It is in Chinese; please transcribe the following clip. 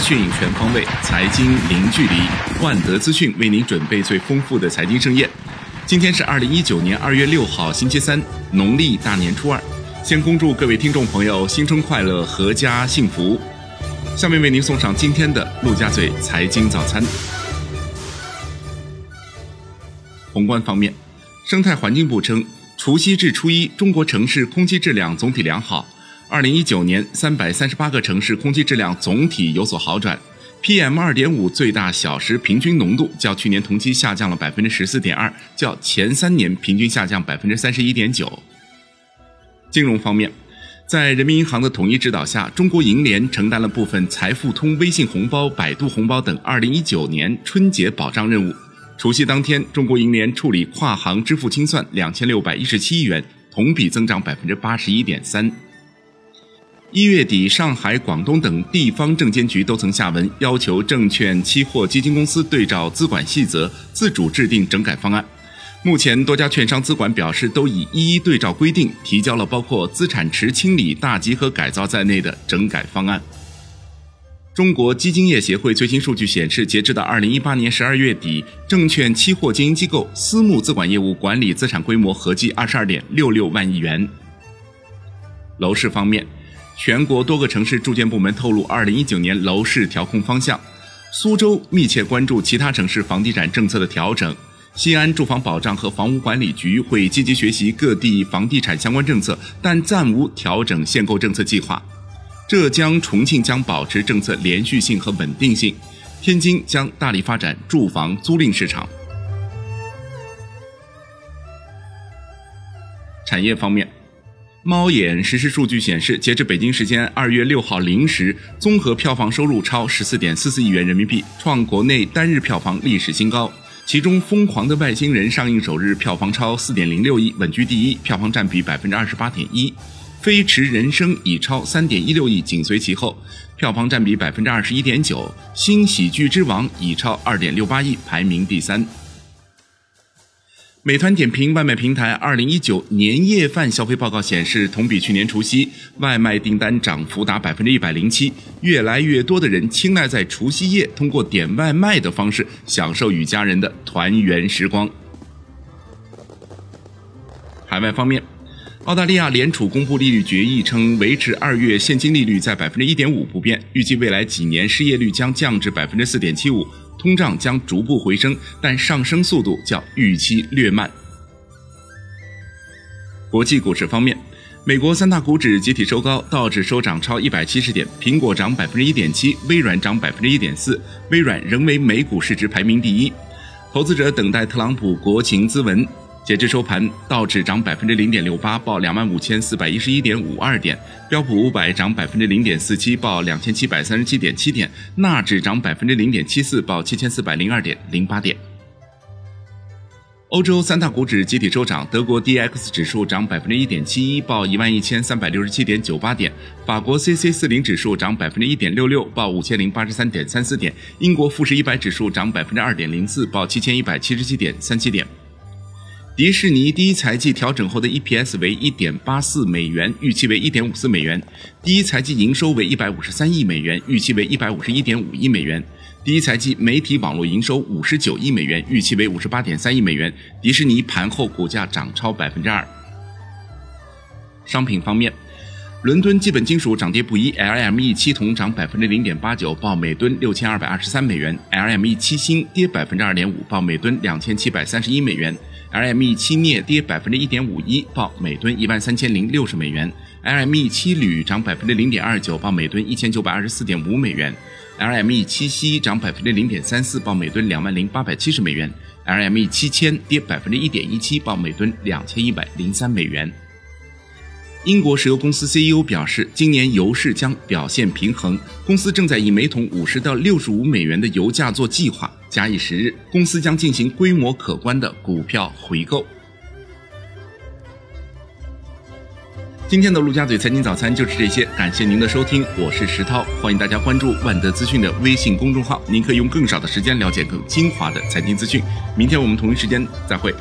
讯全方位，财经零距离。万德资讯为您准备最丰富的财经盛宴。今天是二零一九年二月六号，星期三，农历大年初二。先恭祝各位听众朋友新春快乐，阖家幸福。下面为您送上今天的陆家嘴财经早餐。宏观方面，生态环境部称，除夕至初一，中国城市空气质量总体良好。二零一九年，三百三十八个城市空气质量总体有所好转，PM 二点五最大小时平均浓度较去年同期下降了百分之十四点二，较前三年平均下降百分之三十一点九。金融方面，在人民银行的统一指导下，中国银联承担了部分财付通、微信红包、百度红包等二零一九年春节保障任务。除夕当天，中国银联处理跨行支付清算两千六百一十七亿元，同比增长百分之八十一点三。一月底，上海、广东等地方证监局都曾下文要求证券期货基金公司对照资管细则，自主制定整改方案。目前，多家券商资管表示都已一一对照规定，提交了包括资产池清理、大集合改造在内的整改方案。中国基金业协会最新数据显示，截至到二零一八年十二月底，证券期货经营机构私募资管业务管理资产规模合计二十二点六六万亿元。楼市方面。全国多个城市住建部门透露，二零一九年楼市调控方向。苏州密切关注其他城市房地产政策的调整。西安住房保障和房屋管理局会积极学习各地房地产相关政策，但暂无调整限购政策计划。浙江、重庆将保持政策连续性和稳定性。天津将大力发展住房租赁市场。产业方面。猫眼实时数据显示，截至北京时间二月六号零时，综合票房收入超十四点四四亿元人民币，创国内单日票房历史新高。其中，《疯狂的外星人》上映首日票房超四点零六亿，稳居第一，票房占比百分之二十八点一；《飞驰人生》已超三点一六亿，紧随其后，票房占比百分之二十一点九；《新喜剧之王》已超二点六八亿，排名第三。美团点评外卖平台二零一九年夜饭消费报告显示，同比去年除夕，外卖订单涨幅达百分之一百零七。越来越多的人青睐在除夕夜通过点外卖的方式享受与家人的团圆时光。海外方面，澳大利亚联储公布利率决议称，维持二月现金利率在百分之一点五不变，预计未来几年失业率将降至百分之四点七五。通胀将逐步回升，但上升速度较预期略慢。国际股市方面，美国三大股指集体收高，道指收涨超一百七十点，苹果涨百分之一点七，微软涨百分之一点四，微软仍为美股市值排名第一。投资者等待特朗普国情咨文。截至收盘，道指涨百分之零点六八，报两万五千四百一十一点五二点；标普五百涨百分之零点四七，报两千七百三十七点七点；纳指涨百分之零点七四，报七千四百零二点零八点。欧洲三大股指集体收涨，德国 D X 指数涨百分之一点七一，报一万一千三百六十七点九八点；法国 C C 四零指数涨百分之一点六六，报五千零八十三点三四点；英国富时一百指数涨百分之二点零四，报七千一百七十七点三七点。迪士尼第一财季调整后的 EPS 为一点八四美元，预期为一点五四美元；第一财季营收为一百五十三亿美元，预期为一百五十一点五亿美元；第一财季媒体网络营收五十九亿美元，预期为五十八点三亿美元。迪士尼盘后股价涨超百分之二。商品方面，伦敦基本金属涨跌不一，LME 七铜涨百分之零点八九，报每吨六千二百二十三美元；LME 七锌跌百分之二点五，报每吨两千七百三十一美元。LME 七镍跌百分之一点五一，报每吨一万三千零六十美元。LME 七铝涨百分之零点二九，报每吨一千九百二十四点五美元。LME 七锡涨百分之零点三四，报每吨两万零八百七十美元。LME 七铅跌百分之一点一七，报每吨两千一百零三美元。英国石油公司 CEO 表示，今年油市将表现平衡。公司正在以每桶五十到六十五美元的油价做计划。假以时日，公司将进行规模可观的股票回购。今天的陆家嘴财经早餐就是这些，感谢您的收听，我是石涛，欢迎大家关注万德资讯的微信公众号，您可以用更少的时间了解更精华的财经资讯。明天我们同一时间再会。